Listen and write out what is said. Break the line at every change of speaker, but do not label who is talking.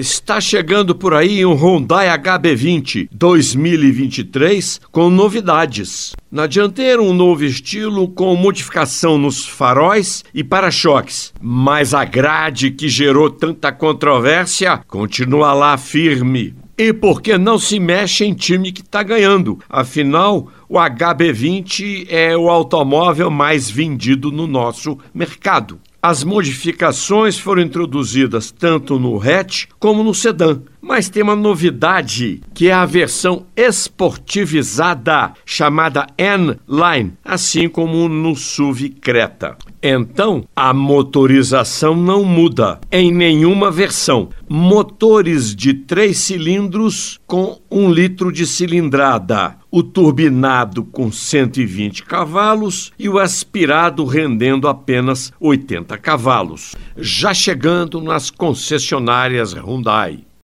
Está chegando por aí um Hyundai HB20 2023 com novidades. Na dianteira, um novo estilo com modificação nos faróis e para-choques. Mas a grade que gerou tanta controvérsia continua lá firme. E porque não se mexe em time que está ganhando? Afinal, o HB20 é o automóvel mais vendido no nosso mercado. As modificações foram introduzidas tanto no hatch como no sedã, mas tem uma novidade que é a versão esportivizada chamada N-Line, assim como no SUV Creta. Então, a motorização não muda em nenhuma versão. Motores de três cilindros com um litro de cilindrada, o turbinado com 120 cavalos e o aspirado rendendo apenas 80 cavalos. Já chegando nas concessionárias Hyundai.